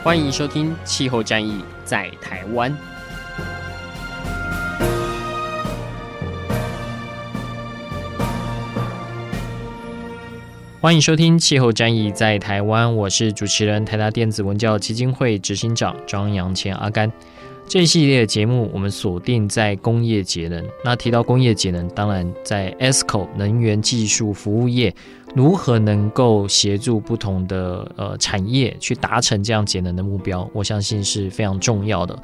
欢迎收听《气候战役在台湾》。欢迎收听《气候战役在台湾》，我是主持人台达电子文教基金会执行长张扬谦阿甘。这一系列的节目，我们锁定在工业节能。那提到工业节能，当然在 ESCO 能源技术服务业如何能够协助不同的呃产业去达成这样节能的目标，我相信是非常重要的。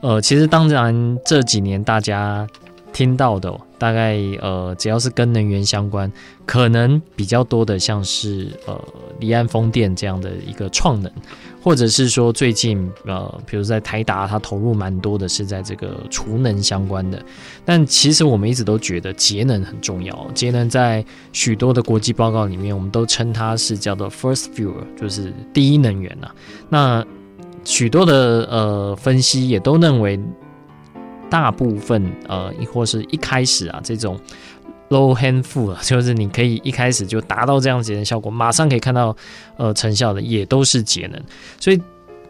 呃，其实当然这几年大家。听到的大概呃，只要是跟能源相关，可能比较多的像是呃离岸风电这样的一个创能，或者是说最近呃，比如在台达它投入蛮多的是在这个储能相关的。但其实我们一直都觉得节能很重要，节能在许多的国际报告里面，我们都称它是叫做 first fuel，就是第一能源呐、那许多的呃分析也都认为。大部分呃，或是一开始啊，这种 low handful，就是你可以一开始就达到这样节能效果，马上可以看到呃成效的，也都是节能，所以。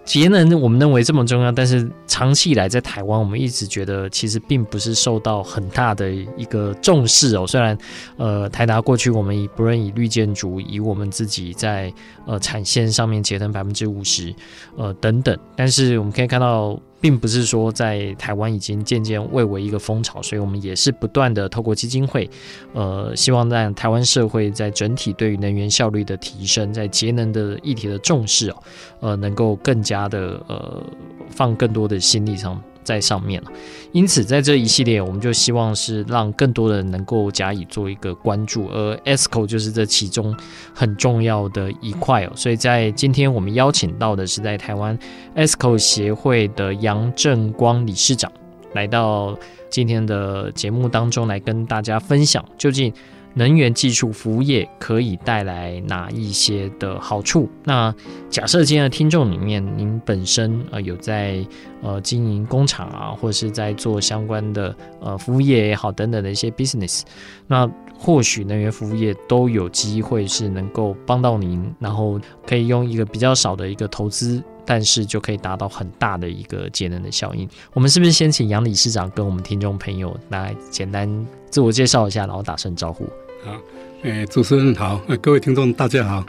节能我们认为这么重要，但是长期以来在台湾，我们一直觉得其实并不是受到很大的一个重视哦。虽然呃台达过去我们以不论以绿建筑，以我们自己在呃产线上面节能百分之五十呃等等，但是我们可以看到，并不是说在台湾已经渐渐蔚为一个风潮，所以我们也是不断的透过基金会，呃希望让台湾社会在整体对于能源效率的提升，在节能的议题的重视哦，呃能够更加。的呃，放更多的心力上在上面了，因此在这一系列，我们就希望是让更多人能够加以做一个关注，而 ESCO 就是这其中很重要的一块哦。所以在今天我们邀请到的是在台湾 ESCO 协会的杨正光理事长，来到今天的节目当中来跟大家分享究竟。能源技术服务业可以带来哪一些的好处？那假设今天的听众里面，您本身呃有在呃经营工厂啊，或者是在做相关的呃服务业也好等等的一些 business，那或许能源服务业都有机会是能够帮到您，然后可以用一个比较少的一个投资，但是就可以达到很大的一个节能的效应。我们是不是先请杨理事长跟我们听众朋友来简单自我介绍一下，然后打声招呼？好，诶，主持人好，各位听众大家好，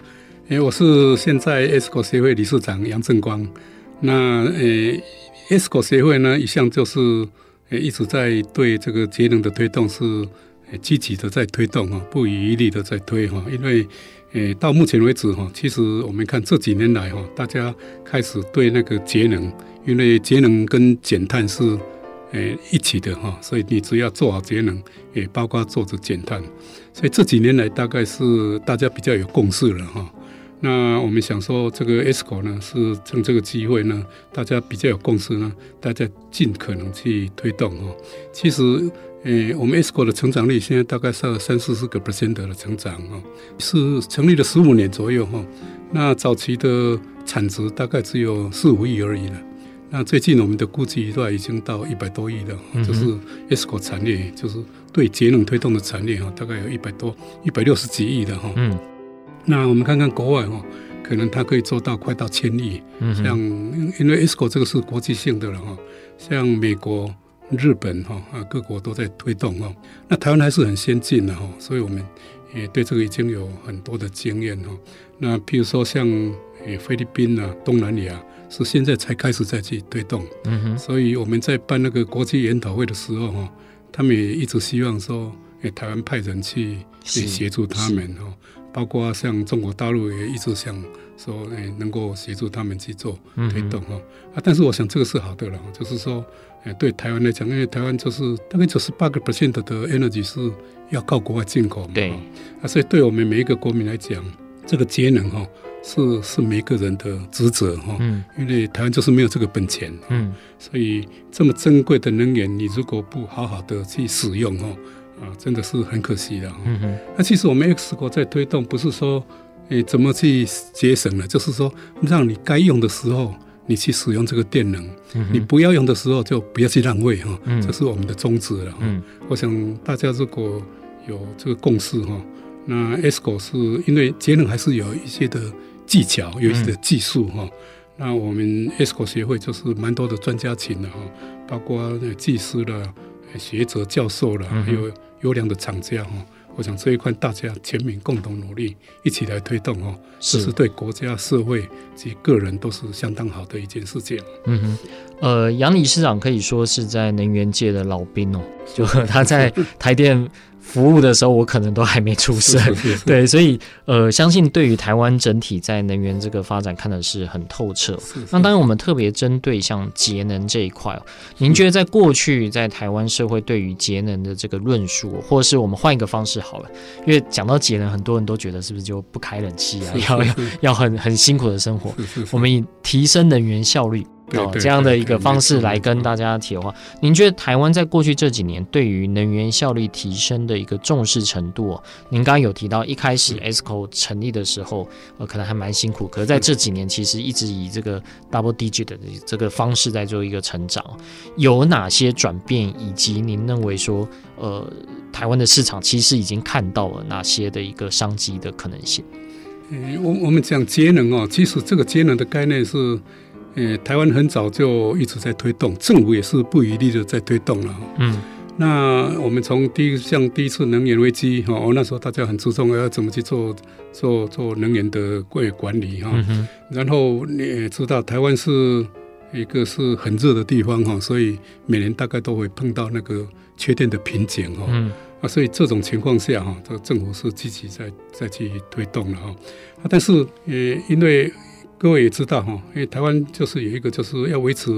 诶，我是现在 ESCO 协会理事长杨正光。那诶，ESCO 协会呢，一向就是诶一直在对这个节能的推动是积极的在推动哈，不遗余力的在推哈。因为诶到目前为止哈，其实我们看这几年来哈，大家开始对那个节能，因为节能跟减碳是。诶，一起的哈，所以你只要做好节能，也包括做着减碳，所以这几年来大概是大家比较有共识了哈。那我们想说，这个 ESCO 呢，是趁这个机会呢，大家比较有共识呢，大家尽可能去推动哈。其实，诶，我们 ESCO 的成长率现在大概是三四十个 percent 的成长哈，是成立了十五年左右哈。那早期的产值大概只有四五亿而已了。那最近我们的估计都已经到一百多亿了，嗯、就是 ESCO 产业，就是对节能推动的产业哈，大概有一百多、一百六十几亿的哈。嗯。那我们看看国外哈，可能它可以做到快到千亿。嗯。像因为 ESCO 这个是国际性的了哈，像美国、日本哈啊各国都在推动哈。那台湾还是很先进的哈，所以我们也对这个已经有很多的经验哈。那譬如说像诶菲律宾啊、东南亚。是现在才开始再去推动，嗯哼，所以我们在办那个国际研讨会的时候哈，他们也一直希望说，诶，台湾派人去去协助他们哈，包括像中国大陆也一直想说，诶，能够协助他们去做推动哈，啊，但是我想这个是好的了，就是说，诶，对台湾来讲，因为台湾就是大概九十八个 percent 的 energy 是要靠国外进口嘛，对，啊，所以对我们每一个国民来讲，这个节能哈。是是每个人的职责哈，嗯，因为台湾就是没有这个本钱，嗯，所以这么珍贵的能源，你如果不好好的去使用哦，啊，真的是很可惜的，嗯哼。那其实我们 EXCO 在推动，不是说诶怎么去节省了，就是说让你该用的时候你去使用这个电能，嗯、你不要用的时候就不要去浪费哈，嗯，这是我们的宗旨了，嗯。我想大家如果有这个共识哈，那 ESCO 是因为节能还是有一些的。技巧有一些的技术哈，嗯、那我们 ESCO 协会就是蛮多的专家群的哈，包括技师了、学者、教授了，还有优良的厂家哈。我想这一块大家全民共同努力，一起来推动哦，这是对国家、社会及个人都是相当好的一件事情。嗯哼，呃，杨理事长可以说是在能源界的老兵哦，就他在台电。服务的时候，我可能都还没出生，对，所以呃，相信对于台湾整体在能源这个发展看的是很透彻。那当然，我们特别针对像节能这一块，您觉得在过去在台湾社会对于节能的这个论述，或者是我们换一个方式好了，因为讲到节能，很多人都觉得是不是就不开冷气啊，要要要很很辛苦的生活？我们以提升能源效率。哦，这样的一个方式来跟大家提的话，您觉得台湾在过去这几年对于能源效率提升的一个重视程度？您刚刚有提到一开始 ESCO 成立的时候，呃，可能还蛮辛苦，可是在这几年其实一直以这个 double digit 的这个方式在做一个成长，有哪些转变？以及您认为说，呃，台湾的市场其实已经看到了哪些的一个商机的可能性？嗯，我我们讲节能哦，其实这个节能的概念是。呃，台湾很早就一直在推动，政府也是不遗力的在推动了。嗯，那我们从第一像第一次能源危机哈，那时候大家很注重要怎么去做做做能源的管管理哈。然后你也知道，台湾是一个是很热的地方哈，所以每年大概都会碰到那个缺电的瓶颈哈。嗯。啊，所以这种情况下哈，这个政府是积极在在去推动了哈。啊，但是呃因为。各位也知道哈，因为台湾就是有一个就是要维持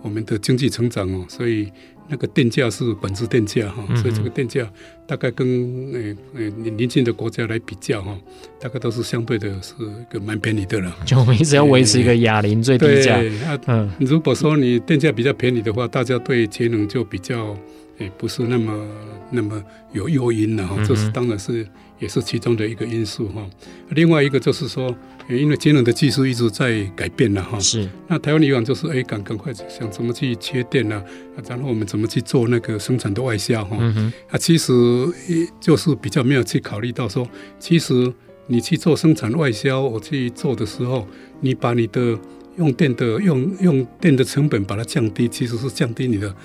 我们的经济成长哦，所以那个电价是本质电价哈，所以这个电价大概跟诶诶邻近的国家来比较哈，大概都是相对的是一个蛮便宜的了。就我们一直要维持一个哑铃最低价。对，嗯，如果说你电价比较便宜的话，大家对节能就比较诶不是那么那么有诱因了哈，这是当然是。也是其中的一个因素哈。另外一个就是说，因为节能的技术一直在改变了哈。是。那台湾以往就是哎，赶赶快想怎么去切电啊，然后我们怎么去做那个生产的外销哈。嗯哼。啊，其实就是比较没有去考虑到说，其实你去做生产外销，我去做的时候，你把你的用电的用用电的成本把它降低，其实是降低你的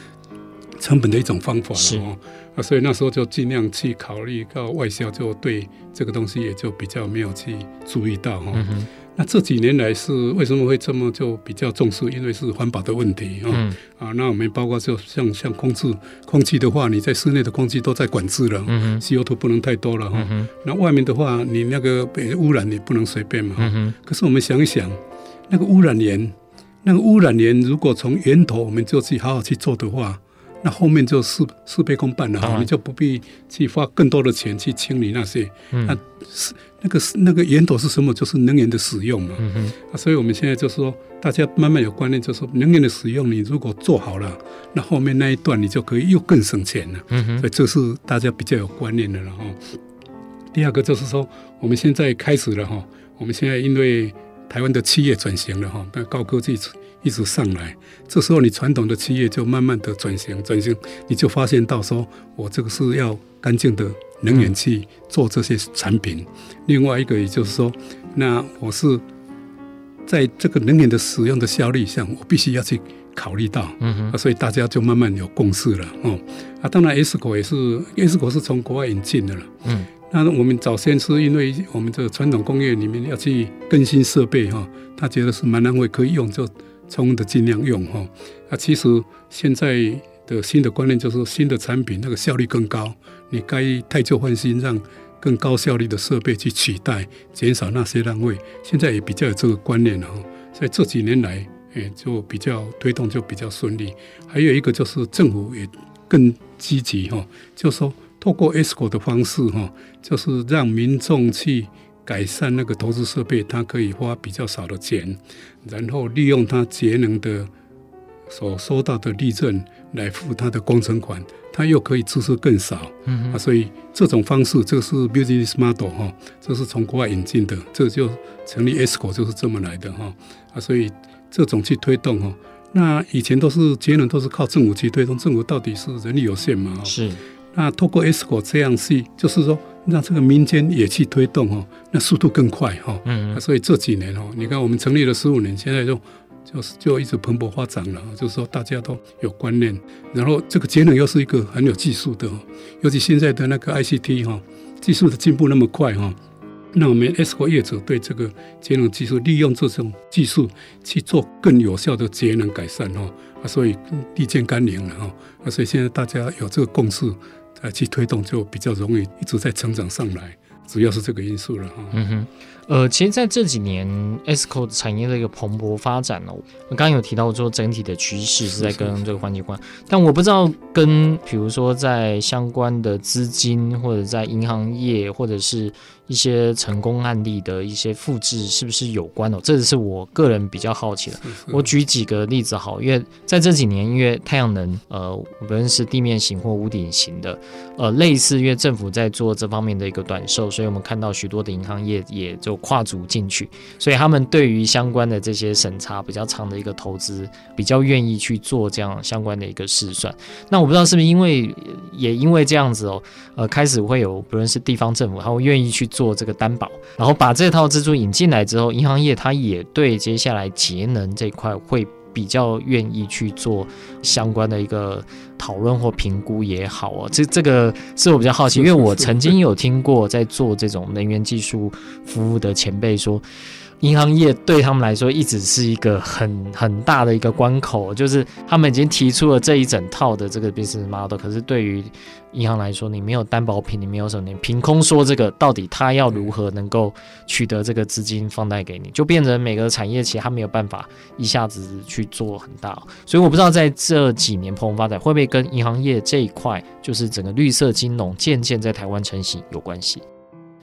成本的一种方法了哦。啊，所以那时候就尽量去考虑到外销，就对这个东西也就比较没有去注意到哈。嗯、那这几年来是为什么会这么就比较重视？因为是环保的问题啊。嗯、啊，那我们包括就像像空气，空气的话，你在室内的空气都在管制了，嗯哼，CO2 不能太多了哈。嗯、那外面的话，你那个被污染你不能随便嘛。嗯、可是我们想一想，那个污染源，那个污染源如果从源头我们就去好好去做的话。那后面就事事倍功半了，哈、你就不必去花更多的钱去清理那些。嗯、那是那个是那个源头是什么？就是能源的使用嘛。嗯、哼啊，所以我们现在就是说，大家慢慢有观念，就是说能源的使用，你如果做好了，那后面那一段你就可以又更省钱了。所以这是大家比较有观念的了哈。第二个就是说，我们现在开始了哈，我们现在因为台湾的企业转型了哈，那高科技。一直上来，这时候你传统的企业就慢慢的转型，转型你就发现到说，我这个是要干净的能源去做这些产品。嗯、另外一个也就是说，那我是在这个能源的使用的效率上，我必须要去考虑到，嗯哼，所以大家就慢慢有共识了，哦，啊，当然 ESCO 也是 ESCO 是从国外引进的了，嗯，那我们早先是因为我们这个传统工业里面要去更新设备哈，他觉得是蛮浪费可以用就。充的尽量用哈，那，其实现在的新的观念就是新的产品那个效率更高，你该汰旧换新，让更高效率的设备去取代，减少那些浪费。现在也比较有这个观念了哈，所以这几年来，哎，就比较推动就比较顺利。还有一个就是政府也更积极哈，就说透过 ESCO 的方式哈，就是让民众去改善那个投资设备，它可以花比较少的钱，然后利用它节能的所收到的利润来付它的工程款，它又可以支出更少。嗯啊，所以这种方式，这个是 business model 哈，这是从国外引进的，这就成立 ESCO 就是这么来的哈。啊，所以这种去推动哈，那以前都是节能都是靠政府去推动，政府到底是人力有限嘛？是。那透过 ESCO 这样去，就是说。让这个民间也去推动哦，那速度更快哈。嗯，所以这几年哦，你看我们成立了十五年，现在就就是就一直蓬勃发展了。就是说大家都有观念，然后这个节能又是一个很有技术的，尤其现在的那个 ICT 哈，技术的进步那么快哈，那我们 ESCO 业者对这个节能技术利用这种技术去做更有效的节能改善哈，啊，所以立见甘霖了哈，啊，所以现在大家有这个共识。来去推动就比较容易，一直在成长上来，主要是这个因素了哈。嗯哼。呃，其实在这几年，ESCO 产业的一个蓬勃发展哦，我刚刚有提到说整体的趋势是在跟这个环境关，但我不知道跟比如说在相关的资金或者在银行业或者是一些成功案例的一些复制是不是有关哦？这是我个人比较好奇的。我举几个例子好，因为在这几年，因为太阳能呃，无论是地面型或屋顶型的，呃，类似因为政府在做这方面的一个短售，所以我们看到许多的银行业也就。跨足进去，所以他们对于相关的这些审查比较长的一个投资，比较愿意去做这样相关的一个试算。那我不知道是不是因为也因为这样子哦，呃，开始会有不论是地方政府，他会愿意去做这个担保，然后把这套支柱引进来之后，银行业它也对接下来节能这块会。比较愿意去做相关的一个讨论或评估也好哦，这这个是我比较好奇，因为我曾经有听过在做这种能源技术服务的前辈说。银行业对他们来说一直是一个很很大的一个关口，就是他们已经提出了这一整套的这个 business model，可是对于银行来说，你没有担保品，你没有什么，你凭空说这个到底他要如何能够取得这个资金放贷给你，就变成每个产业其实他没有办法一下子去做很大，所以我不知道在这几年蓬勃发展会不会跟银行业这一块，就是整个绿色金融渐渐在台湾成型有关系。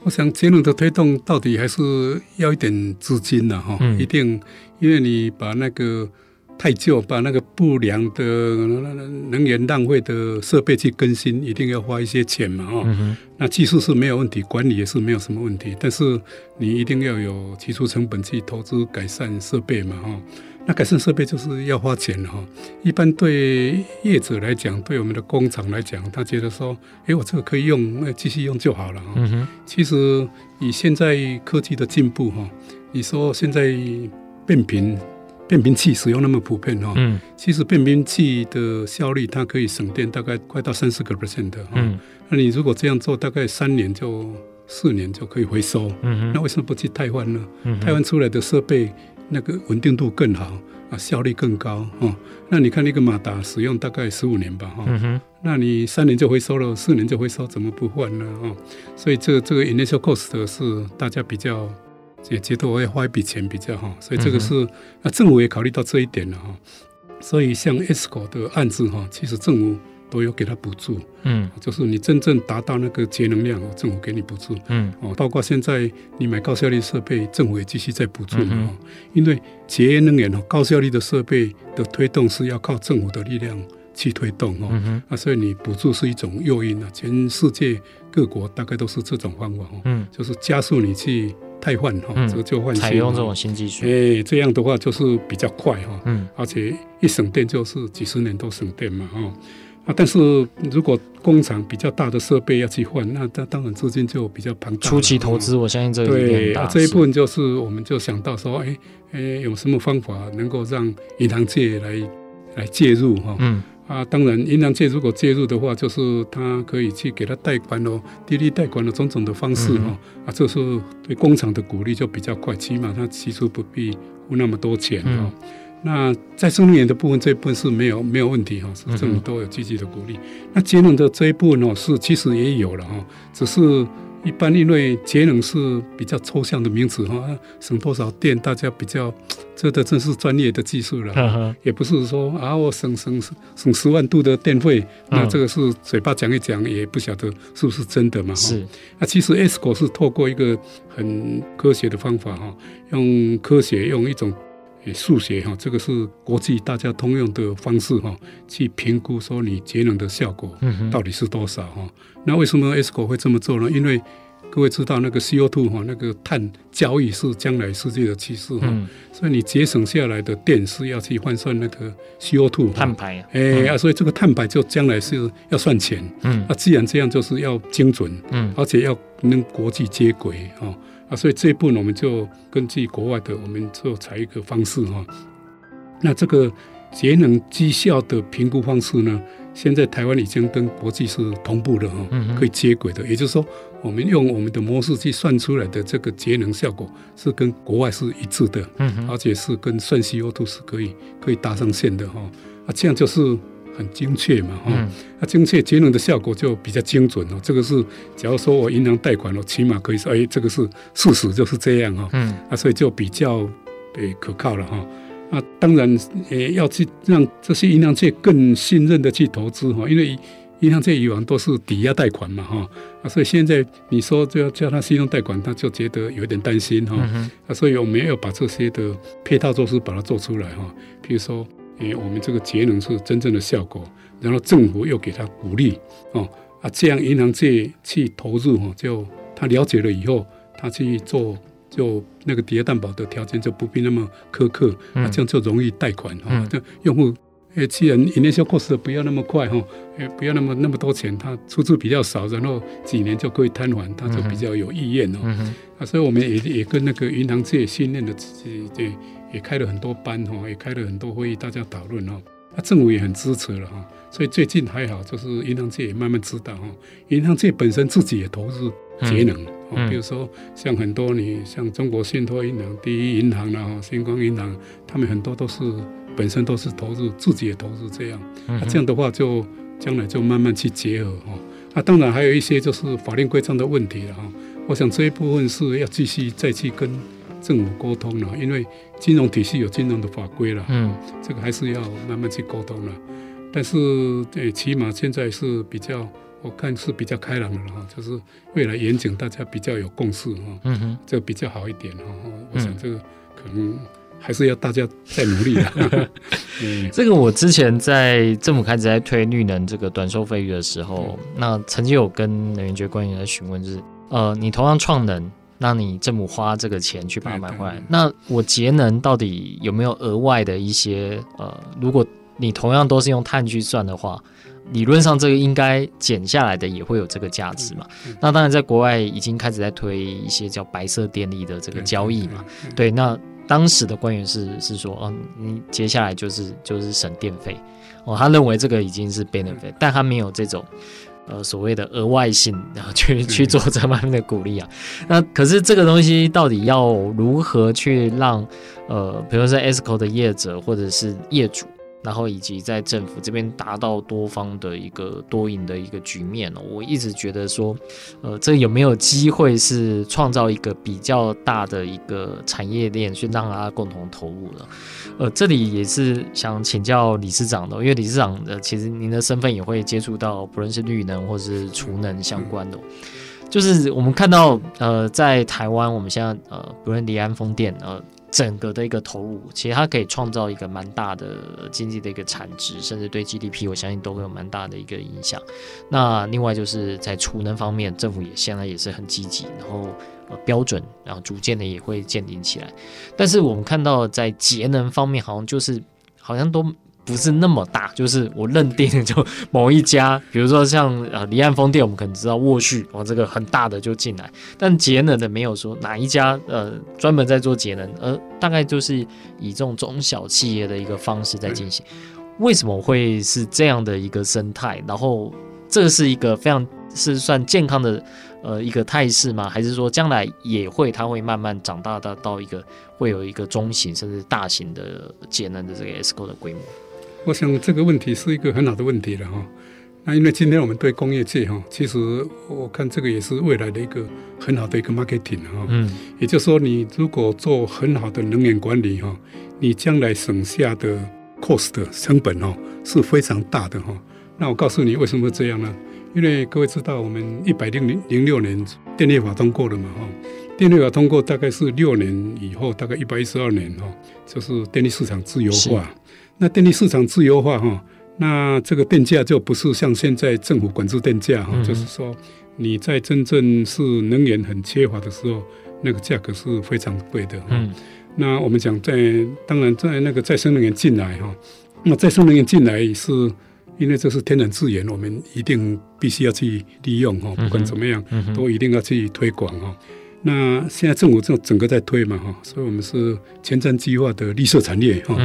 我想节能的推动到底还是要一点资金的哈，一定，因为你把那个太旧、把那个不良的能源浪费的设备去更新，一定要花一些钱嘛哈。那技术是没有问题，管理也是没有什么问题，但是你一定要有提出成本去投资改善设备嘛哈。那改善设备就是要花钱哈。一般对业者来讲，对我们的工厂来讲，他觉得说，哎，我这个可以用，那继续用就好了哈。嗯哼。其实以现在科技的进步哈，你说现在变频变频器使用那么普遍哈，嗯，其实变频器的效率它可以省电大概快到三十个 percent 的哈。嗯。那你如果这样做，大概三年就四年就可以回收。嗯哼。那为什么不去汰换呢？嗯。汰换出来的设备。那个稳定度更好啊，效率更高哦。那你看那个马达使用大概十五年吧哈，嗯、那你三年就回收了，四年就回收，怎么不换呢？哦，所以这个这个 initial cost 是大家比较也觉得我要花一笔钱比较好，所以这个是、嗯、啊政府也考虑到这一点了哈。所以像 ESCO 的案子哈，其实政府。都有给他补助，嗯，就是你真正达到那个节能量，政府给你补助，嗯，哦，包括现在你买高效率设备，政府也继续在补助。嘛，嗯、因为节约能源哦，高效率的设备的推动是要靠政府的力量去推动。哦，啊，所以你补助是一种诱因啊，全世界各国大概都是这种方法哦，嗯，就是加速你去汰换哈，折旧换新，采用这种新技术，哎，这样的话就是比较快哈，嗯，而且一省电就是几十年都省电嘛，哈。啊，但是如果工厂比较大的设备要去换，那那当然资金就比较庞大。初期投资，我相信这个对啊，这一部分就是我们就想到说，哎、欸、哎、欸，有什么方法能够让银行界来来介入哈？嗯啊，当然银行界如果介入的话，就是他可以去给他贷款哦，低利贷款的种种的方式哈。嗯、啊，这是对工厂的鼓励就比较快，起码他起初不必付那么多钱哈。嗯那再生能源的部分，这一部分是没有没有问题哈，是政府都有积极的鼓励。那节能的这一部分呢，是其实也有了哈，只是一般因为节能是比较抽象的名词哈，省多少电，大家比较这个真是专业的技术了，也不是说啊我省省省十万度的电费，那这个是嘴巴讲一讲，也不晓得是不是真的嘛？是，那其实 ESCO 是透过一个很科学的方法哈，用科学用一种。数学哈，这个是国际大家通用的方式哈，去评估说你节能的效果到底是多少哈。那为什么 ESCO 会这么做呢？因为各位知道那个 CO2 哈，那个碳交易是将来世界的趋势哈，所以你节省下来的电是要去换算那个 CO2 碳排啊，哎啊，所以这个碳排就将来是要算钱。嗯，那既然这样，就是要精准，嗯，而且要跟国际接轨哈。啊，所以这一步呢，我们就根据国外的，我们就采一个方式哈。那这个节能绩效的评估方式呢，现在台湾已经跟国际是同步的哈，可以接轨的。也就是说，我们用我们的模式去算出来的这个节能效果是跟国外是一致的，而且是跟算 CO2 是可以可以搭上线的哈。啊，这样就是。很精确嘛，哈、嗯，那精确节能的效果就比较精准哦。这个是，假如说我银行贷款，我起码可以说，哎，这个是事实就是这样哈，嗯，啊，所以就比较诶可靠了哈。啊，当然也要去让这些银行界更信任的去投资哈，因为银行界以往都是抵押贷款嘛，哈，啊，所以现在你说就要叫他信用贷款，他就觉得有点担心哈，啊，所以我们要把这些的配套措施把它做出来哈，比如说。诶，我们这个节能是真正的效果，然后政府又给他鼓励哦啊，这样银行借去投入哈，就他了解了以后，他去做就那个抵押担保的条件就不必那么苛刻，啊，这样就容易贷款哈。这用户诶，既然 initial cost 不要那么快哈，诶，不要那么那么多钱，他出资比较少，然后几年就可以摊还，他就比较有意愿哦。啊，所以我们也也跟那个银行界信任的这这。也开了很多班哈，也开了很多会议，大家讨论哈。那政府也很支持了哈，所以最近还好，就是银行界也慢慢知道哈。银行界本身自己也投入节能，比如说像很多你像中国信托银行、第一银行啦、星光银行，他们很多都是本身都是投入，自己也投入这样。那这样的话，就将来就慢慢去结合哈。那当然还有一些就是法令规章的问题了哈。我想这一部分是要继续再去跟。政府沟通了，因为金融体系有金融的法规了，嗯，这个还是要慢慢去沟通了。但是，诶，起码现在是比较，我看是比较开朗的了哈，就是未来严谨，大家比较有共识哈，嗯哼，这个比较好一点哈。我想这个可能还是要大家再努力了。嗯，这个我之前在政府开始在推绿能这个短收费率的时候，那曾经有跟能源局官员来询问，就是呃，你同样创能。那你政府花这个钱去把它买回来，那我节能到底有没有额外的一些呃？如果你同样都是用碳去算的话，理论上这个应该减下来的也会有这个价值嘛？那当然，在国外已经开始在推一些叫白色电力的这个交易嘛。对，那当时的官员是是说，嗯、哦，你接下来就是就是省电费哦，他认为这个已经是 benefit，但他没有这种。呃，所谓的额外性，然后去 去做这方面的鼓励啊，那可是这个东西到底要如何去让呃，比如说 ESCO 的业者或者是业主？然后以及在政府这边达到多方的一个多赢的一个局面呢，我一直觉得说，呃，这有没有机会是创造一个比较大的一个产业链，去让大家共同投入呢？呃，这里也是想请教理事长的，因为理事长的其实您的身份也会接触到，不论是绿能或是储能相关的，就是我们看到，呃，在台湾我们现在呃，不论离岸风电呃。整个的一个投入，其实它可以创造一个蛮大的经济的一个产值，甚至对 GDP，我相信都会有蛮大的一个影响。那另外就是在储能方面，政府也现在也是很积极，然后呃标准，然后逐渐的也会建立起来。但是我们看到在节能方面，好像就是好像都。不是那么大，就是我认定就某一家，比如说像呃离岸风电，我们可能知道沃旭哦，这个很大的就进来，但节能的没有说哪一家呃专门在做节能，而大概就是以这种中小企业的一个方式在进行。为什么会是这样的一个生态？然后这是一个非常是算健康的呃一个态势吗？还是说将来也会它会慢慢长大到到一个会有一个中型甚至大型的节能的这个 ESCO 的规模？我想这个问题是一个很好的问题了哈。那因为今天我们对工业界哈，其实我看这个也是未来的一个很好的一个 marketing 哈。嗯。也就是说，你如果做很好的能源管理哈，你将来省下的 cost 成本哦是非常大的哈。那我告诉你为什么这样呢？因为各位知道，我们一百零零零六年电力法通过了嘛哈。电力法通过大概是六年以后，大概一百一十二年哈，就是电力市场自由化。那电力市场自由化哈。那这个电价就不是像现在政府管制电价哈，就是说你在真正是能源很缺乏的时候，那个价格是非常贵的嗯。那我们讲在当然在那个再生能源进来哈，那再生能源进来是因为这是天然资源，我们一定必须要去利用哈，不管怎么样都一定要去推广哈。那现在政府正整个在推嘛哈，所以我们是前瞻计划的绿色产业哈。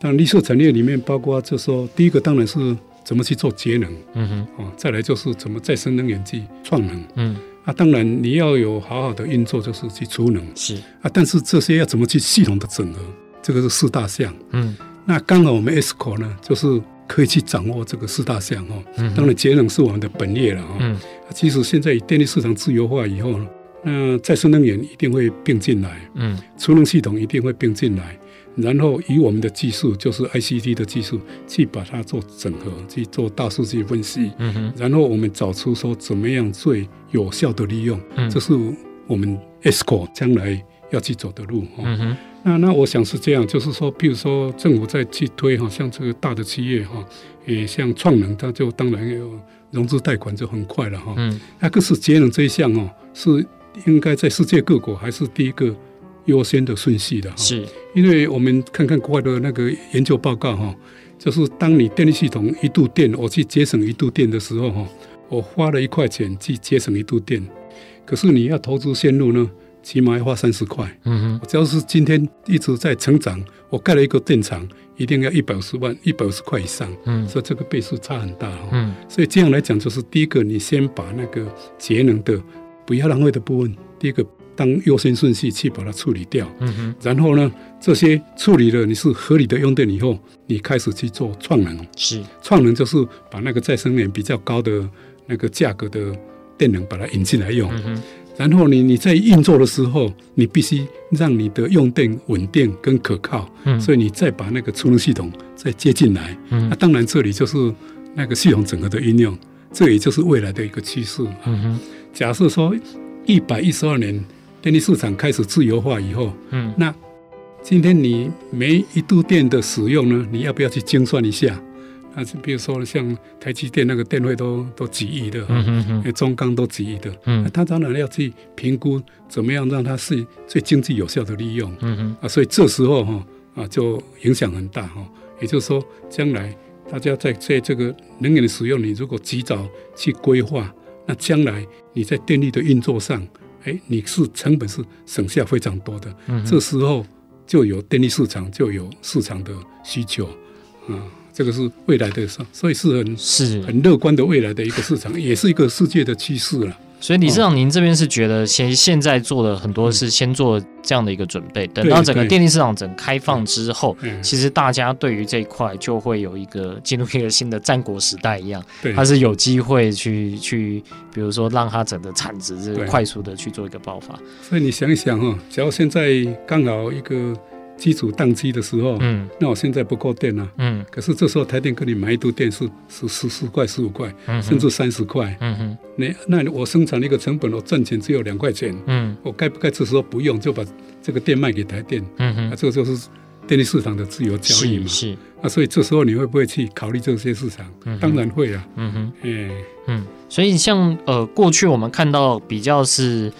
那绿色产业里面包括，就是说，第一个当然是怎么去做节能，嗯哼，哦，再来就是怎么再生能源去创能，嗯，啊，当然你要有好好的运作，就是去储能，是。啊，但是这些要怎么去系统的整合，这个是四大项，嗯，那刚好我们 ESCO 呢，就是可以去掌握这个四大项，哈，嗯，当然节能是我们的本业了，哈，嗯，其实现在电力市场自由化以后呢，那再生能源一定会并进来，嗯，储能系统一定会并进来。然后以我们的技术，就是 ICT 的技术，去把它做整合，去做大数据分析。嗯哼。然后我们找出说怎么样最有效的利用，嗯，这是我们 ESCO 将来要去走的路。嗯哼。那那我想是这样，就是说，比如说政府在去推哈，像这个大的企业哈，也像创能，它就当然有融资贷款就很快了哈。嗯。那可是节能这一项哦，是应该在世界各国还是第一个。优先的顺序的，是，因为我们看看国外的那个研究报告哈，就是当你电力系统一度电，我去节省一度电的时候哈，我花了一块钱去节省一度电，可是你要投资线路呢，起码要花三十块。嗯哼，只要是今天一直在成长，我盖了一个电厂，一定要一百五十万，一百五十块以上。嗯，所以这个倍数差很大哈。嗯，所以这样来讲，就是第一个，你先把那个节能的不要浪费的部分，第一个。当优先顺序去把它处理掉，嗯哼，然后呢，这些处理了你是合理的用电以后，你开始去做创能，是。创能就是把那个再生能源比较高的那个价格的电能把它引进来用，嗯哼，然后你你在运作的时候，你必须让你的用电稳定跟可靠，嗯，所以你再把那个储能系统再接进来，嗯，那当然这里就是那个系统整合的应用，这也就是未来的一个趋势，嗯哼，假设说一百一十二年。电力市场开始自由化以后，嗯，那今天你每一度电的使用呢，你要不要去精算一下？啊，比如说像台积电那个电费都都几亿的，嗯哼哼，中钢都几亿的，嗯，他当然要去评估怎么样让它是最经济有效的利用，嗯哼，啊，所以这时候哈啊就影响很大哈。也就是说，将来大家在在这个能源的使用，你如果及早去规划，那将来你在电力的运作上。哎，你是成本是省下非常多的，嗯，这时候就有电力市场，就有市场的需求，啊，这个是未来的，所以是很是很乐观的未来的一个市场，也是一个世界的趋势了。所以李市长，您这边是觉得现现在做的很多是先做这样的一个准备，等到整个电力市场整开放之后，其实大家对于这一块就会有一个进入一个新的战国时代一样，它是有机会去去，比如说让它整个产值是快速的去做一个爆发。所以你想一想哈，只要现在刚好一个。基础宕机的时候，嗯，那我现在不够电了，嗯，可是这时候台电给你买一度电是是十四块、十五块，甚至三十块，嗯哼，你那我生产的一个成本，我赚钱只有两块钱，嗯，我该不该这时候不用就把这个电卖给台电？嗯哼，啊，这个就是电力市场的自由交易嘛，是，是。啊，所以这时候你会不会去考虑这些市场？嗯、当然会啊，嗯哼，哎、欸，嗯，所以像呃过去我们看到比较是。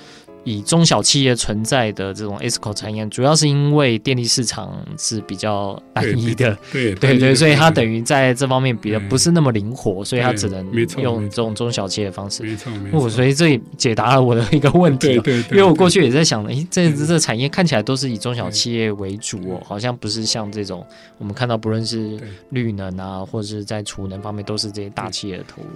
以中小企业存在的这种 ESCO 产业，主要是因为电力市场是比较单一的，对 对对，所以它等于在这方面比较不是那么灵活，所以它只能用这种中小企业的方式。没错没错。所以这也解答了我的一个问题，对对。因为我过去也在想，诶，这这这产业看起来都是以中小企业为主哦，好像不是像这种我们看到不论是绿能啊，或者是在储能方面，都是这些大企业的投入。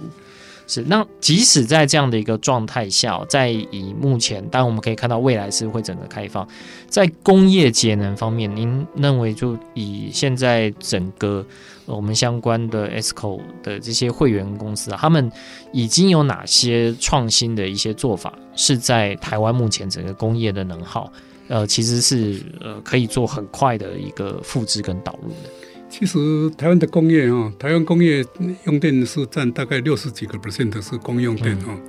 是，那即使在这样的一个状态下，在以目前，当然我们可以看到未来是会整个开放，在工业节能方面，您认为就以现在整个我们相关的 ESCO 的这些会员公司，他们已经有哪些创新的一些做法，是在台湾目前整个工业的能耗，呃，其实是呃可以做很快的一个复制跟导入的。其实台湾的工业哦，台湾工业用电是占大概六十几个 percent 的是工用电哦。嗯、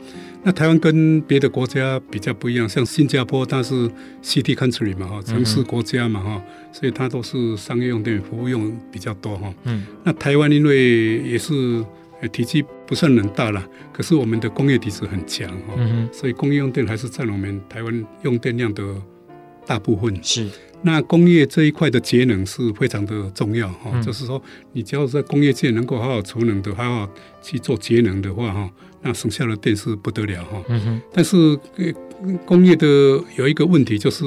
那台湾跟别的国家比较不一样，像新加坡它是 city country 嘛哈，城市国家嘛哈，所以它都是商业用电服务用比较多哈。嗯。那台湾因为也是体积不算很大了，可是我们的工业底子很强哈，嗯、所以工业用电还是占我们台湾用电量的大部分。是。那工业这一块的节能是非常的重要哈，嗯、就是说，你只要在工业界能够好好储能的，好好去做节能的话哈，那省下的电是不得了哈。嗯、哼但是工业的有一个问题就是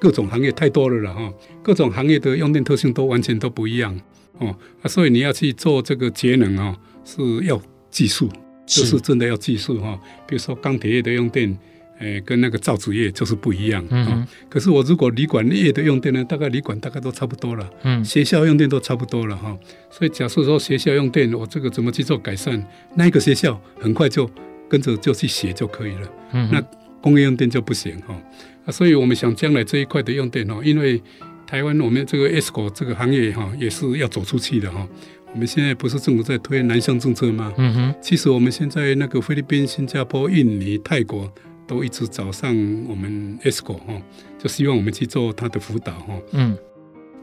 各种行业太多了了哈，各种行业的用电特性都完全都不一样哦，啊，所以你要去做这个节能啊，是要技术，这就是真的要技术哈。比如说钢铁业的用电。诶，跟那个造纸业就是不一样啊。嗯、哼可是我如果旅馆业的用电呢，大概旅馆大概都差不多了。嗯，学校用电都差不多了哈。所以假设说学校用电，我这个怎么去做改善？那一个学校很快就跟着就去学就可以了。嗯，那工业用电就不行哈。啊，所以我们想将来这一块的用电哦，因为台湾我们这个 ESCO 这个行业哈，也是要走出去的哈。我们现在不是政府在推南向政策吗？嗯哼，其实我们现在那个菲律宾、新加坡、印尼、泰国。都一直找上我们 ESCO 哈，就希望我们去做他的辅导哈。嗯，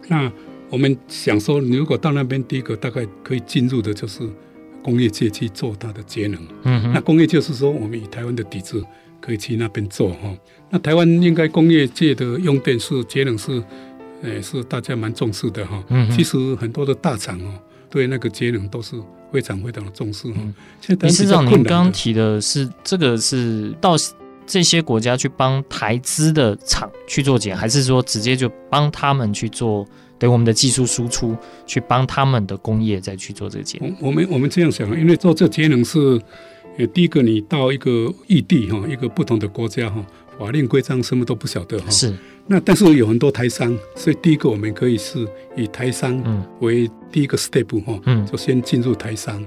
那我们想说，如果到那边，第一个大概可以进入的就是工业界去做它的节能。嗯，那工业就是说，我们以台湾的底子可以去那边做哈。那台湾应该工业界的用电是节能是，诶是大家蛮重视的哈。嗯，其实很多的大厂哦，对那个节能都是。非常非常的重视哈。现在理事长，您刚刚提的是这个是到。这些国家去帮台资的厂去做节能，还是说直接就帮他们去做？对我们的技术输出，去帮他们的工业再去做这个节能。我们我们这样想，因为做这节能是，呃，第一个你到一个异地哈，一个不同的国家哈，法令规章什么都不晓得哈。是。那但是有很多台商，所以第一个我们可以是以台商为第一个 step 哈，嗯，就先进入台商，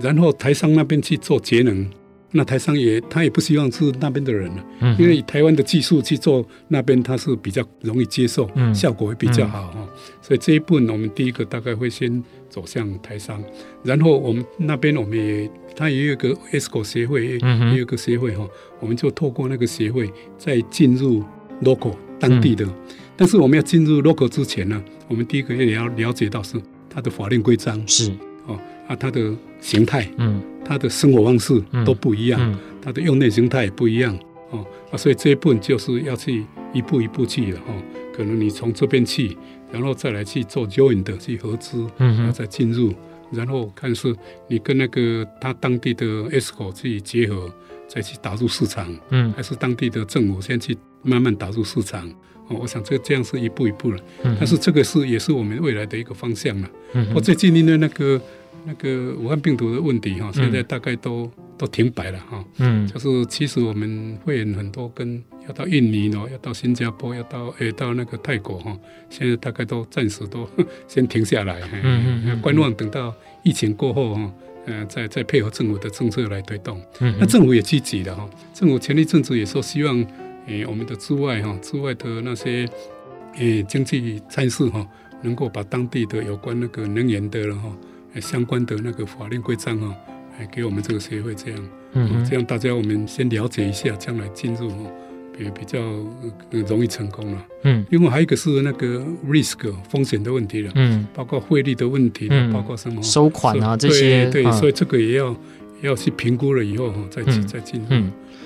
然后台商那边去做节能。那台商也，他也不希望是那边的人了，嗯、因为以台湾的技术去做那边，他是比较容易接受，嗯、效果会比较好哈。嗯、所以这一部分，我们第一个大概会先走向台商，然后我们那边我们也，他也有个 ESCO 协会，也有个协会哈，我们就透过那个协会再进入 local 当地的。嗯、但是我们要进入 local 之前呢，我们第一个也要了解到是它的法令规章。是哦啊它的形态嗯。它的生活方式都不一样，嗯嗯、他的用电形态也不一样哦啊，所以这一部分就是要去一步一步去的哈。可能你从这边去，然后再来去做 joint 的去合资，嗯、然后再进入，然后看是你跟那个他当地的 ESCO 去结合，再去打入市场，嗯，还是当地的政府先去慢慢打入市场哦。我想这这样是一步一步了，嗯、但是这个是也是我们未来的一个方向了。嗯，我最近因为那个。那个武汉病毒的问题哈，现在大概都、嗯、都停摆了哈。嗯，就是其实我们会员很多跟要到印尼喏，要到新加坡，要到诶、欸、到那个泰国哈，现在大概都暂时都 先停下来，嗯嗯嗯，观望等到疫情过后哈，嗯，再再配合政府的政策来推动。那政府也积极的哈，政府前一阵子也说希望诶、欸、我们的之外哈，驻外的那些诶、欸、经济参事哈，能够把当地的有关那个能源的了哈。相关的那个法令规章哈，哎，给我们这个协会这样，嗯哼，这样大家我们先了解一下，将来进入哈，比比较容易成功了。嗯，另外还有一个是那个 risk 风险的问题了，嗯，包括汇率的问题，嗯，包括什么收款啊这些，对，对，所以这个也要要去评估了以后哈，再去再进入。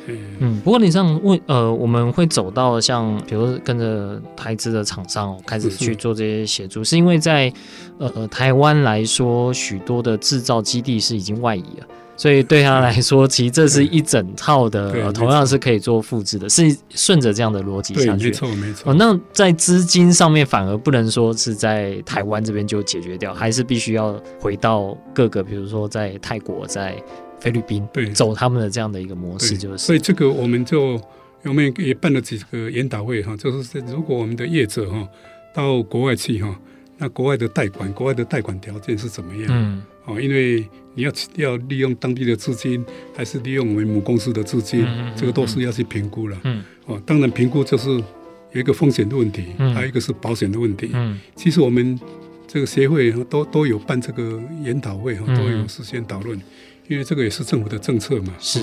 嗯嗯，不过你像为，呃，我们会走到像，比如跟着台资的厂商开始去做这些协助，是，是因为在呃台湾来说，许多的制造基地是已经外移了，所以对他来说，其实这是一整套的，呃、同样是可以做复制的，是顺着这样的逻辑下去。没错没错。哦，那在资金上面反而不能说是在台湾这边就解决掉，还是必须要回到各个，比如说在泰国在。菲律宾，对，走他们的这样的一个模式，就是。所以这个我们就我们也办了几个研讨会哈，就是如果我们的业者哈到国外去哈，那国外的贷款，国外的贷款条件是怎么样？嗯，哦，因为你要要利用当地的资金，还是利用我们母公司的资金，嗯，这个都是要去评估了。嗯，哦，当然评估就是有一个风险的问题，还有一个是保险的问题。嗯，其实我们。这个协会都都有办这个研讨会哈，都有事先讨论，因为这个也是政府的政策嘛。是。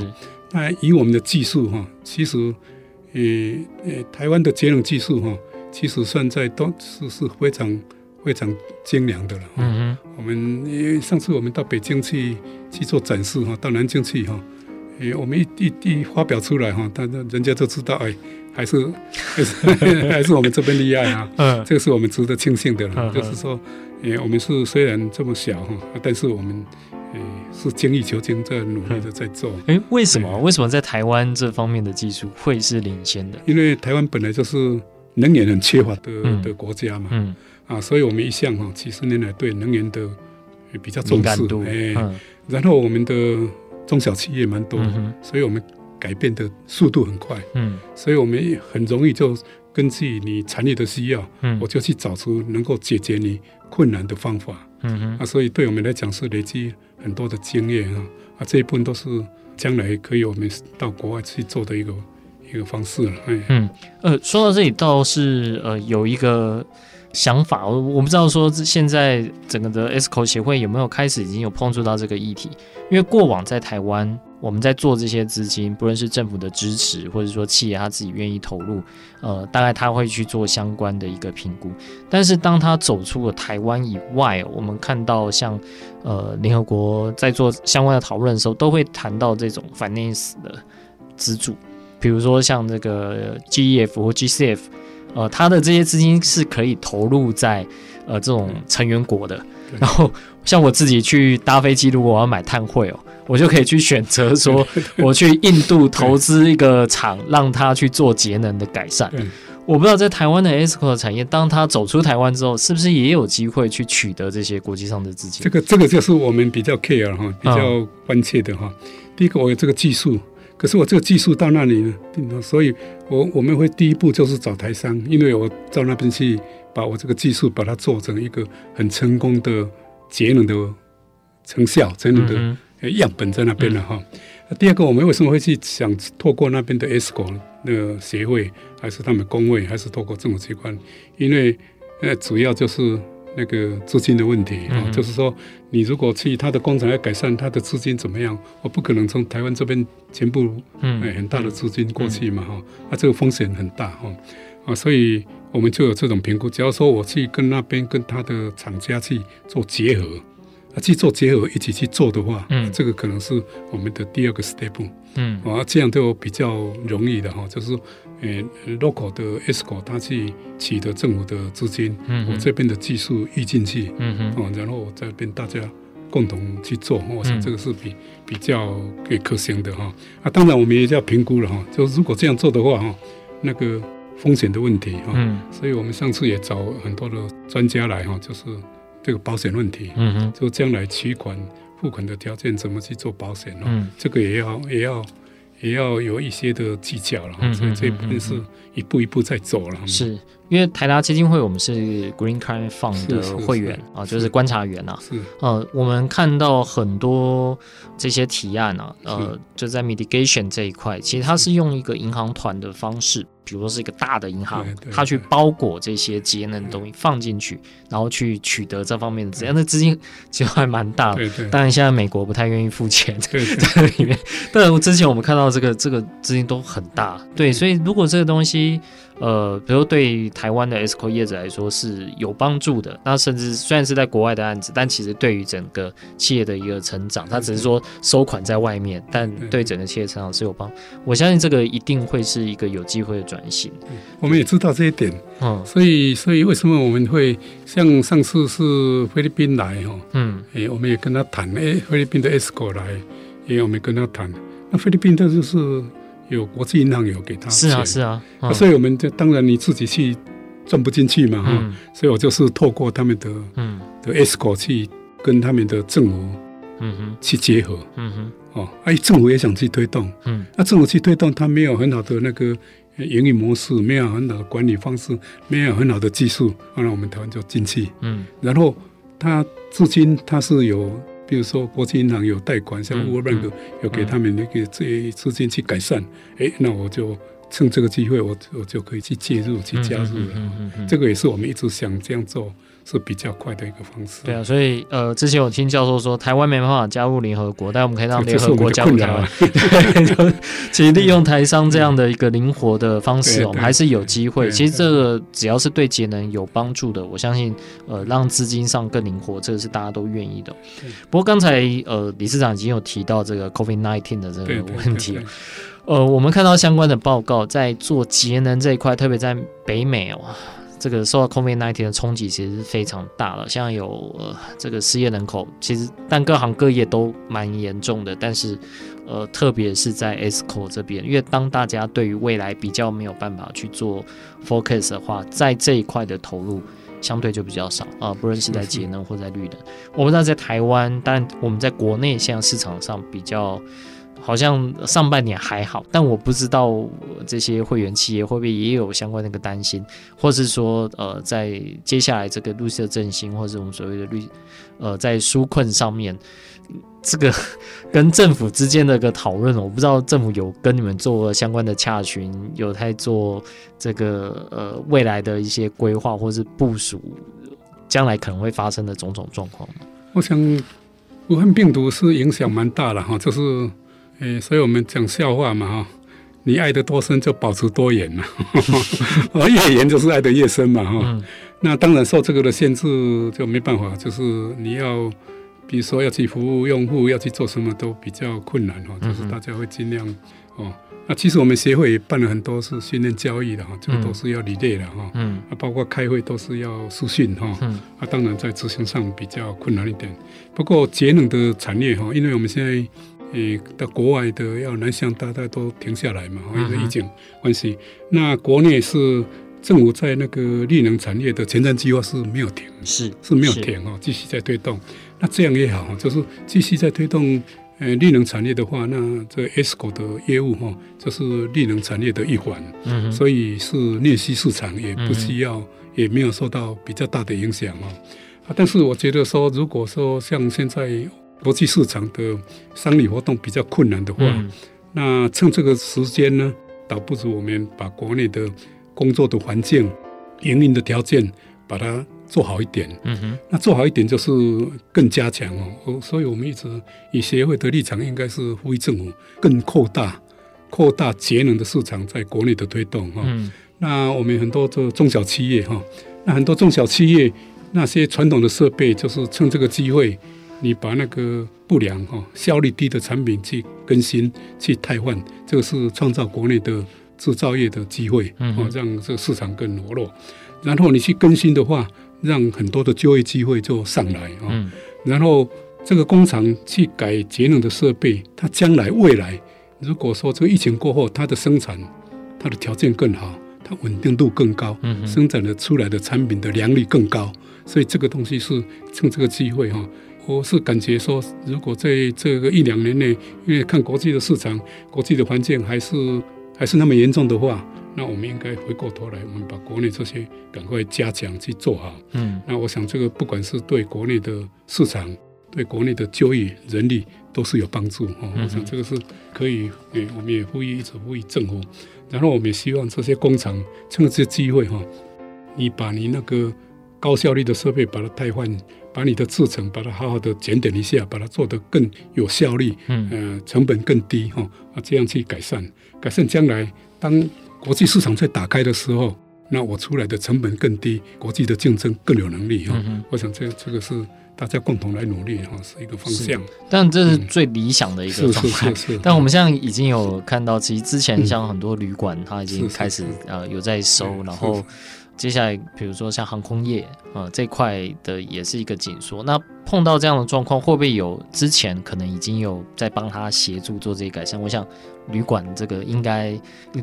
那以我们的技术哈，其实，呃呃，台湾的节能技术哈，其实算在都是是非常非常精良的了。嗯哼。我们因为上次我们到北京去去做展示哈，到南京去哈，呃，我们一一一发表出来哈，大家人家都知道哎。还是还是 还是我们这边厉害啊！嗯，这个是我们值得庆幸的了。嗯、就是说，呃，我们是虽然这么小哈，但是我们呃是精益求精，在努力的在做。哎、欸，为什么？为什么在台湾这方面的技术会是领先的？因为台湾本来就是能源很缺乏的、嗯、的国家嘛。嗯。啊，所以我们一向哈几十年来对能源的比较重视。哎。嗯、然后我们的中小企业蛮多，嗯、所以我们。改变的速度很快，嗯，所以我们很容易就根据你产业的需要，嗯，我就去找出能够解决你困难的方法，嗯哼，啊，所以对我们来讲是累积很多的经验啊，啊，这一部分都是将来可以我们到国外去做的一个一个方式了，嗯，呃，说到这里倒是呃有一个想法，我我不知道说现在整个的 SCO 协会有没有开始已经有碰触到这个议题，因为过往在台湾。我们在做这些资金，不论是政府的支持，或者说企业他自己愿意投入，呃，大概他会去做相关的一个评估。但是当他走出了台湾以外，我们看到像呃联合国在做相关的讨论的时候，都会谈到这种 finance 的资助，比如说像这个 GEF 或 GCF，呃，它的这些资金是可以投入在呃这种成员国的。然后像我自己去搭飞机，如果我要买碳汇哦。我就可以去选择说，我去印度投资一个厂，让它去做节能的改善。我不知道在台湾的 ESCO 的产业，当它走出台湾之后，是不是也有机会去取得这些国际上的资金？这个这个就是我们比较 care 哈，比较关切的哈。第一个，我有这个技术，可是我这个技术到那里呢？所以我我们会第一步就是找台商，因为我到那边去把我这个技术把它做成一个很成功的节能的成效，节能的。样本在那边了哈。嗯、第二个，我们为什么会去想透过那边的 ESCO 那个协会，还是他们工会，还是透过政府机关？因为呃，主要就是那个资金的问题啊。嗯、就是说，你如果去他的工厂要改善，他的资金怎么样？我不可能从台湾这边全部嗯很大的资金过去嘛哈。嗯、啊，这个风险很大哈。啊，所以我们就有这种评估。只要说我去跟那边跟他的厂家去做结合。啊，去做结合，一起去做的话，嗯，这个可能是我们的第二个 step，嗯，啊，这样就比较容易的哈，就是，呃，local 的 ESCO 他去取得政府的资金，嗯，我这边的技术移进去，嗯哼，啊，然后我这边大家共同去做，我想这个是比、嗯、比较可以可行的哈。啊，当然我们也要评估了哈，就是如果这样做的话哈，那个风险的问题哈，嗯，所以我们上次也找很多的专家来哈，就是。这个保险问题，就将来取款付款的条件怎么去做保险呢？嗯，这个也要也要也要有一些的技巧了，嗯、所以这一部分是一步一步在走了。是。因为台达基金会，我们是 Green Climate Fund 的会员啊，就是观察员啊。是。呃，我们看到很多这些提案啊，呃，就在 mitigation 这一块，其实它是用一个银行团的方式，比如说是一个大的银行，它去包裹这些节能的东西放进去，然后去取得这方面的资金，那资金其实还蛮大的。当然，现在美国不太愿意付钱 在里面，但我之前我们看到这个这个资金都很大。对，所以如果这个东西。呃，比如对台湾的 ESCO 业者来说是有帮助的，那甚至虽然是在国外的案子，但其实对于整个企业的一个成长，它只是说收款在外面，但对整个企业成长是有帮。我相信这个一定会是一个有机会的转型。我们也知道这一点，嗯，所以所以为什么我们会像上次是菲律宾来哈，嗯，哎，我们也跟他谈，哎，菲律宾的 ESCO 来，哎，我们跟他谈，那菲律宾的就是。有国际银行有给他，是啊是啊，嗯、啊所以我们就当然你自己去赚不进去嘛哈，嗯、所以我就是透过他们的嗯。的 ESCO 去跟他们的政府嗯哼，去结合，嗯哼，哦，哎，政府也想去推动，嗯，那政府去推动，它没有很好的那个营运模式，没有很好的管理方式，没有很好的技术，那我们台湾就进去，嗯，然后它至今它是有，比如说国际银行有贷款，像 World Bank 有给他们那个这些资金去改善，哎，那我就。趁这个机会，我我就可以去介入、去加入了。嗯嗯嗯、这个也是我们一直想这样做，是比较快的一个方式。对啊，所以呃，之前有听教授说，台湾没办法加入联合国，但我们可以让联合国加入台湾。对，其实利用台商这样的一个灵活的方式，我们还是有机会。其实这个只要是对节能有帮助的，我相信呃，让资金上更灵活，这个是大家都愿意的。不过刚才呃，理事长已经有提到这个 COVID-19 的这个问题。呃，我们看到相关的报告，在做节能这一块，特别在北美哦，这个受到 COVID-19 的冲击其实是非常大了。像有呃这个失业人口，其实但各行各业都蛮严重的。但是呃，特别是在 ESCO 这边，因为当大家对于未来比较没有办法去做 focus 的话，在这一块的投入相对就比较少啊，不论是在节能或在绿能。我不知道在台湾，但我们在国内现在市场上比较。好像上半年还好，但我不知道这些会员企业会不会也有相关的一个担心，或是说，呃，在接下来这个绿色振兴，或者我们所谓的绿，呃，在纾困上面，这个 跟政府之间的一个讨论，我不知道政府有跟你们做相关的洽询，有在做这个呃未来的一些规划，或是部署将来可能会发生的种种状况。我想，武汉病毒是影响蛮大的哈，就是。诶，所以我们讲笑话嘛，哈，你爱得多深就保持多远嘛，越远就是爱得越深嘛，哈、嗯。那当然受这个的限制就没办法，就是你要，比如说要去服务用户，要去做什么都比较困难哈，就是大家会尽量哦。那其实我们协会也办了很多是训练教育的哈，这个都是要履历的哈，嗯，啊，包括开会都是要视讯哈，嗯，啊，当然在执行上比较困难一点。不过节能的产业哈，因为我们现在。诶，到国外的要南向，大家都停下来嘛，因为疫情关系。那国内是政府在那个绿能产业的前瞻计划是没有停，是是没有停哦，继续在推动。那这样也好，就是继续在推动呃绿能产业的话，那这 ESCO 的业务哈，就是绿能产业的一环，嗯，所以是内需市场，也不需要，也没有受到比较大的影响哦。啊，但是我觉得说，如果说像现在。国际市场的商旅活动比较困难的话，嗯、那趁这个时间呢，倒不如我们把国内的工作的环境、营运的条件把它做好一点。嗯哼，那做好一点就是更加强哦。所以我们一直以协会的立场，应该是呼吁政府更扩大、扩大节能的市场在国内的推动哈。嗯、那我们很多的中小企业哈，那很多中小企业那些传统的设备，就是趁这个机会。你把那个不良哈效率低的产品去更新、去汰换，这个是创造国内的制造业的机会，哦，让这个市场更活络。然后你去更新的话，让很多的就业机会就上来啊。然后这个工厂去改节能的设备，它将来未来如果说这个疫情过后，它的生产它的条件更好，它稳定度更高，生产的出来的产品的良率更高，所以这个东西是趁这个机会哈。我是感觉说，如果在这个一两年内，因为看国际的市场、国际的环境还是还是那么严重的话，那我们应该回过头来，我们把国内这些赶快加强去做好。嗯，那我想这个不管是对国内的市场、对国内的就业人力都是有帮助。哈，我想这个是可以。诶，我们也呼吁一直呼吁政府，然后我们也希望这些工厂趁这机会哈，你把你那个高效率的设备把它汰换。把你的制程把它好好的检点一下，把它做得更有效率，嗯，呃，成本更低哈，啊，这样去改善，改善将来当国际市场在打开的时候，那我出来的成本更低，国际的竞争更有能力哈。嗯、我想这这个是大家共同来努力哈，是一个方向。但这是最理想的一个状态。是是是。但我们现在已经有看到，其实之前像很多旅馆，它已经开始呃有在收，然后。接下来比如说像航空业啊、呃、这块的也是一个紧缩。那碰到这样的状况，会不会有之前可能已经有在帮他协助做这些改善？我想旅馆这个应该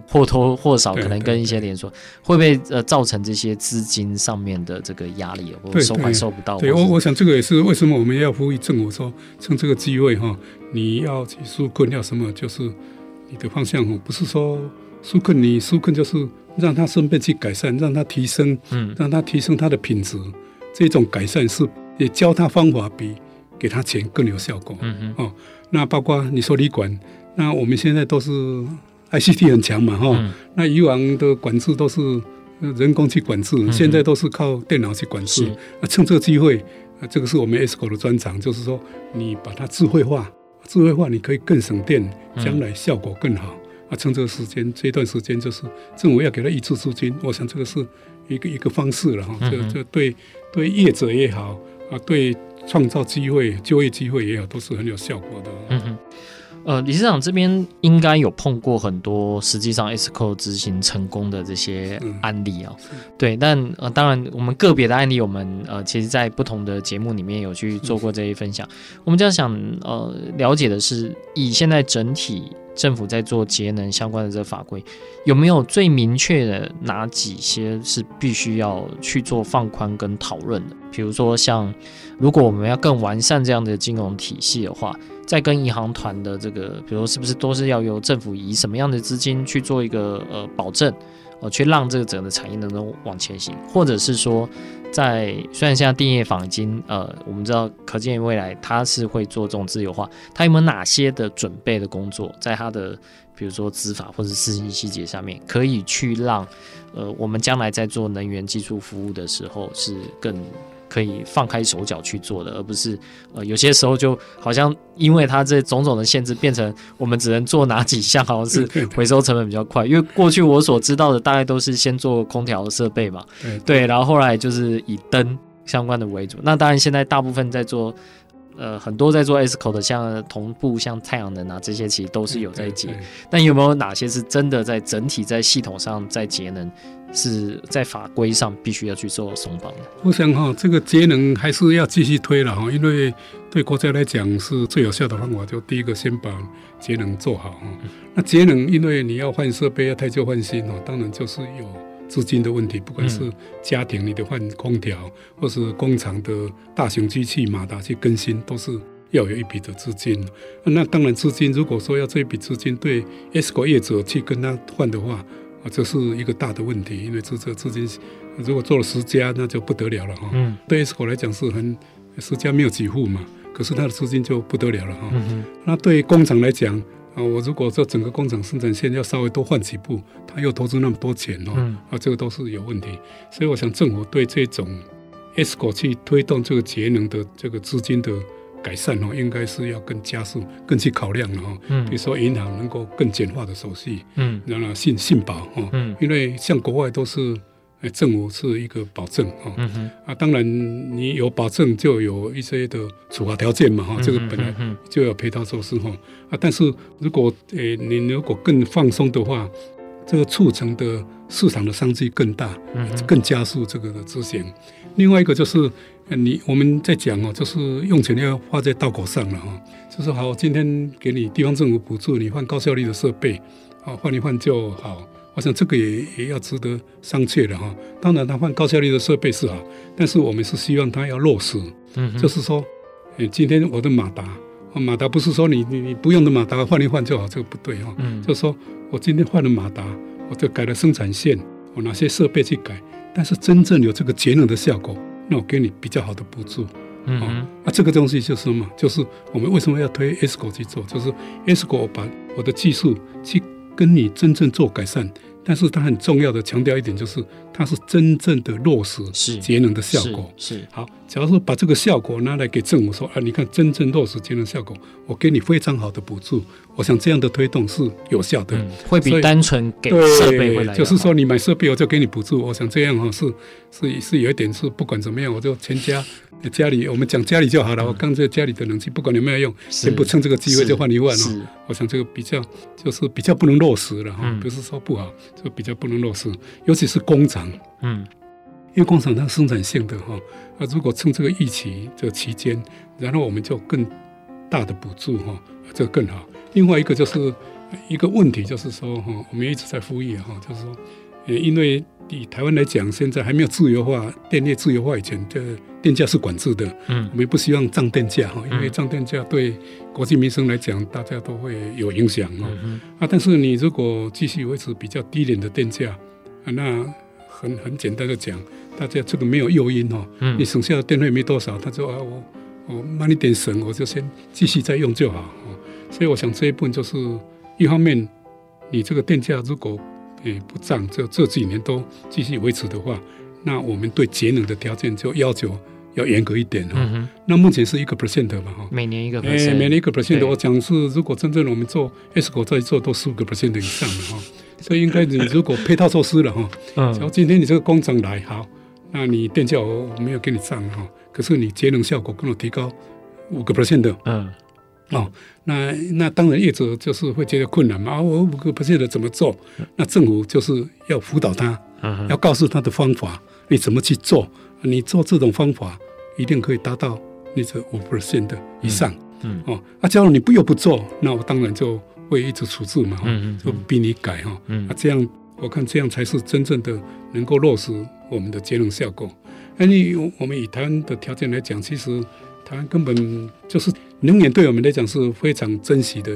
或多或少可能跟一些连锁，会不会呃造成这些资金上面的这个压力，或收款收不到？对，对我我想这个也是为什么我们要呼吁政府说，趁这个机会哈，你要纾困要什么，就是你的方向哦，不是说纾困，你纾困就是让他顺便去改善，让他提升，嗯，让他提升他的品质，这种改善是。也教他方法比给他钱更有效果。嗯哼哦，那包括你说旅馆，那我们现在都是 ICT 很强嘛，哈、嗯。那以往的管制都是人工去管制，嗯、现在都是靠电脑去管制。那趁这个机会，啊这个是我们 ESCO 的专长，就是说你把它智慧化，智慧化你可以更省电，将来效果更好。啊、嗯，趁这个时间，这段时间就是政府要给他一次资金，我想这个是一个一个方式了哈。这这对对业者也好。啊，对，创造机会、就业机会也好，都是很有效果的。嗯哼，呃，理事长这边应该有碰过很多实际上 ESCO 执行成功的这些案例啊、喔。对，但呃，当然我们个别的案例，我们呃，其实在不同的节目里面有去做过这些分享。我们这样想呃，了解的是，以现在整体。政府在做节能相关的这个法规，有没有最明确的哪几些是必须要去做放宽跟讨论的？比如说，像如果我们要更完善这样的金融体系的话，在跟银行团的这个，比如是不是都是要由政府以什么样的资金去做一个呃保证，呃，去让这个整个产业能够往前行，或者是说？在虽然现在电业坊已经呃，我们知道可见未来它是会做这种自由化，它有没有哪些的准备的工作，在它的比如说执法或者实行细节上面，可以去让呃我们将来在做能源技术服务的时候是更。可以放开手脚去做的，而不是呃有些时候就好像因为它这种种的限制，变成我们只能做哪几项，好像是回收成本比较快。因为过去我所知道的大概都是先做空调设备嘛，对，然后后来就是以灯相关的为主。那当然现在大部分在做。呃，很多在做 ESCO 的，像同步，像太阳能啊，这些其实都是有在接。但有没有哪些是真的在整体在系统上在节能，是在法规上必须要去做松绑的？我想哈，这个节能还是要继续推了哈，因为对国家来讲是最有效的方法。就第一个先把节能做好哈。那节能，因为你要换设备，要汰旧换新哦，当然就是有。资金的问题，不管是家庭你的换空调，或是工厂的大型机器马达去更新，都是要有一笔的资金。那当然，资金如果说要这一笔资金对 ESCO 业者去跟他换的话，啊，这是一个大的问题，因为这这资金如果做了十家，那就不得了了哈。嗯。对 ESCO 来讲是很十家没有几户嘛，可是他的资金就不得了了哈。嗯。那对工厂来讲。啊，我如果说整个工厂生产线要稍微多换几步，他又投资那么多钱哦，嗯、啊，这个都是有问题。所以我想政府对这种 ESCO 去推动这个节能的这个资金的改善哦，应该是要更加速、更去考量了哈。嗯，比如说银行能够更简化的手续，嗯，然后信信保哈，嗯，因为像国外都是。哎，政府是一个保证哈，嗯、哼。啊，当然你有保证就有一些的处罚条件嘛哈，这个本来就要配套措施哈，啊，但是如果诶你如果更放松的话，这个促成的市场的商机更大，更加速这个的执行。另外一个就是你我们在讲哦，就是用钱要花在刀口上了哈，就是好，今天给你地方政府补助，你换高效率的设备，啊，换一换就好。我想这个也也要值得商榷的哈。当然，他换高效率的设备是好，但是我们是希望他要落实。嗯，就是说，今天我的马达，马达不是说你你你不用的马达换一换就好，这个不对哈。嗯，就是说我今天换了马达，我就改了生产线，我哪些设备去改，但是真正有这个节能的效果，那我给你比较好的补助。啊，这个东西就是什么？就是我们为什么要推 ESCO 去做？就是 ESCO 把我的技术去跟你真正做改善。但是它很重要的强调一点，就是它是真正的落实节能的效果。是，好，假如说把这个效果拿来给政府说啊，你看真正落实节能效果，我给你非常好的补助。我想这样的推动是有效的，嗯、会比单纯给设备会来。就是说你买设备我就给你补助。我想这样哈是是是有一点是不管怎么样，我就全家。家里我们讲家里就好了。我刚才家里的冷气不管有没有用，先不趁这个机会就换一换哦。我想这个比较就是比较不能落实了哈，不是说不好，就比较不能落实，尤其是工厂。嗯，因为工厂它生产性的哈，啊，如果趁这个疫情这个期间，然后我们就更大的补助哈，这个更好。另外一个就是一个问题，就是说哈，我们一直在呼吁哈，就是说，呃，因为以台湾来讲，现在还没有自由化，电力自由化以前的电价是管制的，嗯，我们不希望涨电价哈，因为涨电价对国计民生来讲，大家都会有影响啊。啊，但是你如果继续维持比较低廉的电价，啊，那很很简单的讲，大家这个没有诱因哦，你省下的电费没多少，他说啊，我我慢一点省，我就先继续再用就好。所以我想这一部分就是一方面，你这个电价如果诶不涨，这这几年都继续维持的话，那我们对节能的条件就要求要严格一点哈。嗯、那目前是一个 percent 嘛哈，每年一个 percent，每年一个 percent 的。我讲是如果真正我们做 ESCO 在做都十五个 percent 以上的哈，所以应该你如果配套措施了哈，只要今天你这个工厂来好，那你电价我我没有给你涨哈，可是你节能效果跟我提高五个 percent 的，嗯。哦，那那当然业主就是会觉得困难嘛。啊，我五个 percent 的怎么做？那政府就是要辅导他，要告诉他的方法，你怎么去做？你做这种方法一定可以达到你这五 percent 的以上。嗯，哦，啊，假如你不又不做，那我当然就会一直处置嘛，嗯就逼你改哈。啊，这样我看这样才是真正的能够落实我们的节能效果。那你我们以台湾的条件来讲，其实台湾根本就是。能源对我们来讲是非常珍惜的，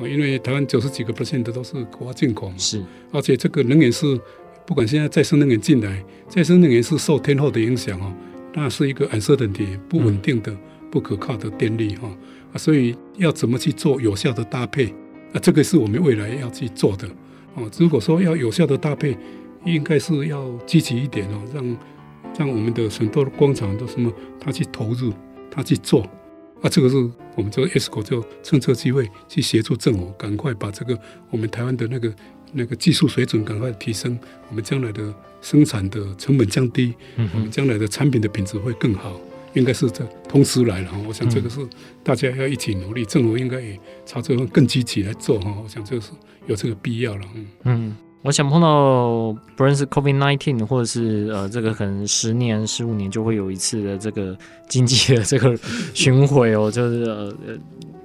啊因为台湾九十几个 percent 的都是国外进口嘛，是，而且这个能源是不管现在再生能源进来，再生能源是受天后的影响哦，那是一个 uncertainty 不稳定的、不可靠的电力哈，啊，所以要怎么去做有效的搭配啊？这个是我们未来要去做的哦。如果说要有效的搭配，应该是要积极一点哦，让让我们的很多的工厂都什么，他去投入，他去做。啊，这个是我们这个 ESCO 就趁这个机会去协助政府，赶快把这个我们台湾的那个那个技术水准赶快提升，我们将来的生产的成本降低，嗯、我们将来的产品的品质会更好，应该是这同时来了哈。我想这个是大家要一起努力，政府应该也朝这个更积极来做哈。我想这个是有这个必要了，嗯。嗯我想碰到不论是 COVID nineteen 或者是呃，这个可能十年、十五年就会有一次的这个经济的这个巡回哦，就是呃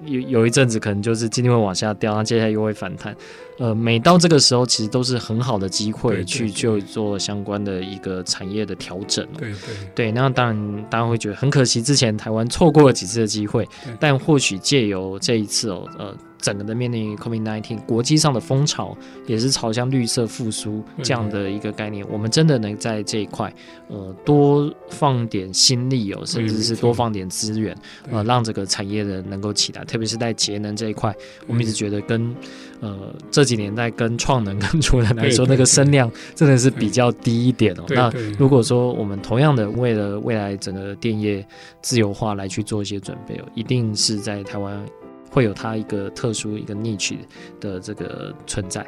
有有一阵子可能就是经济会往下掉，然后接下来又会反弹。呃，每到这个时候，其实都是很好的机会去就做相关的一个产业的调整。对对对，那当然大家会觉得很可惜，之前台湾错过了几次的机会，但或许借由这一次哦，呃。整个的面临 COVID-19，国际上的风潮也是朝向绿色复苏这样的一个概念。我们真的能在这一块，呃，多放点心力哦，甚至是多放点资源，呃，让这个产业的能够起来。特别是在节能这一块，我们一直觉得跟呃这几年代跟创能跟储能来说，那个声量真的是比较低一点哦。那如果说我们同样的为了未来整个电业自由化来去做一些准备哦，一定是在台湾。会有它一个特殊一个 niche 的这个存在。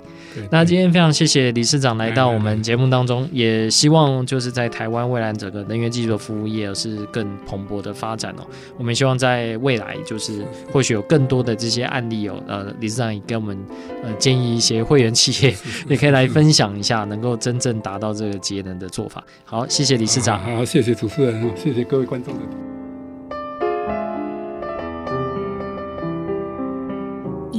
那今天非常谢谢理事长来到我们节目当中，也希望就是在台湾未来整个能源技术的服务业是更蓬勃的发展哦。我们希望在未来就是或许有更多的这些案例哦，呃，理事长也给我们呃建议一些会员企业 也可以来分享一下，能够真正达到这个节能的做法。好，谢谢理事长。好，谢谢主持人，谢谢各位观众的。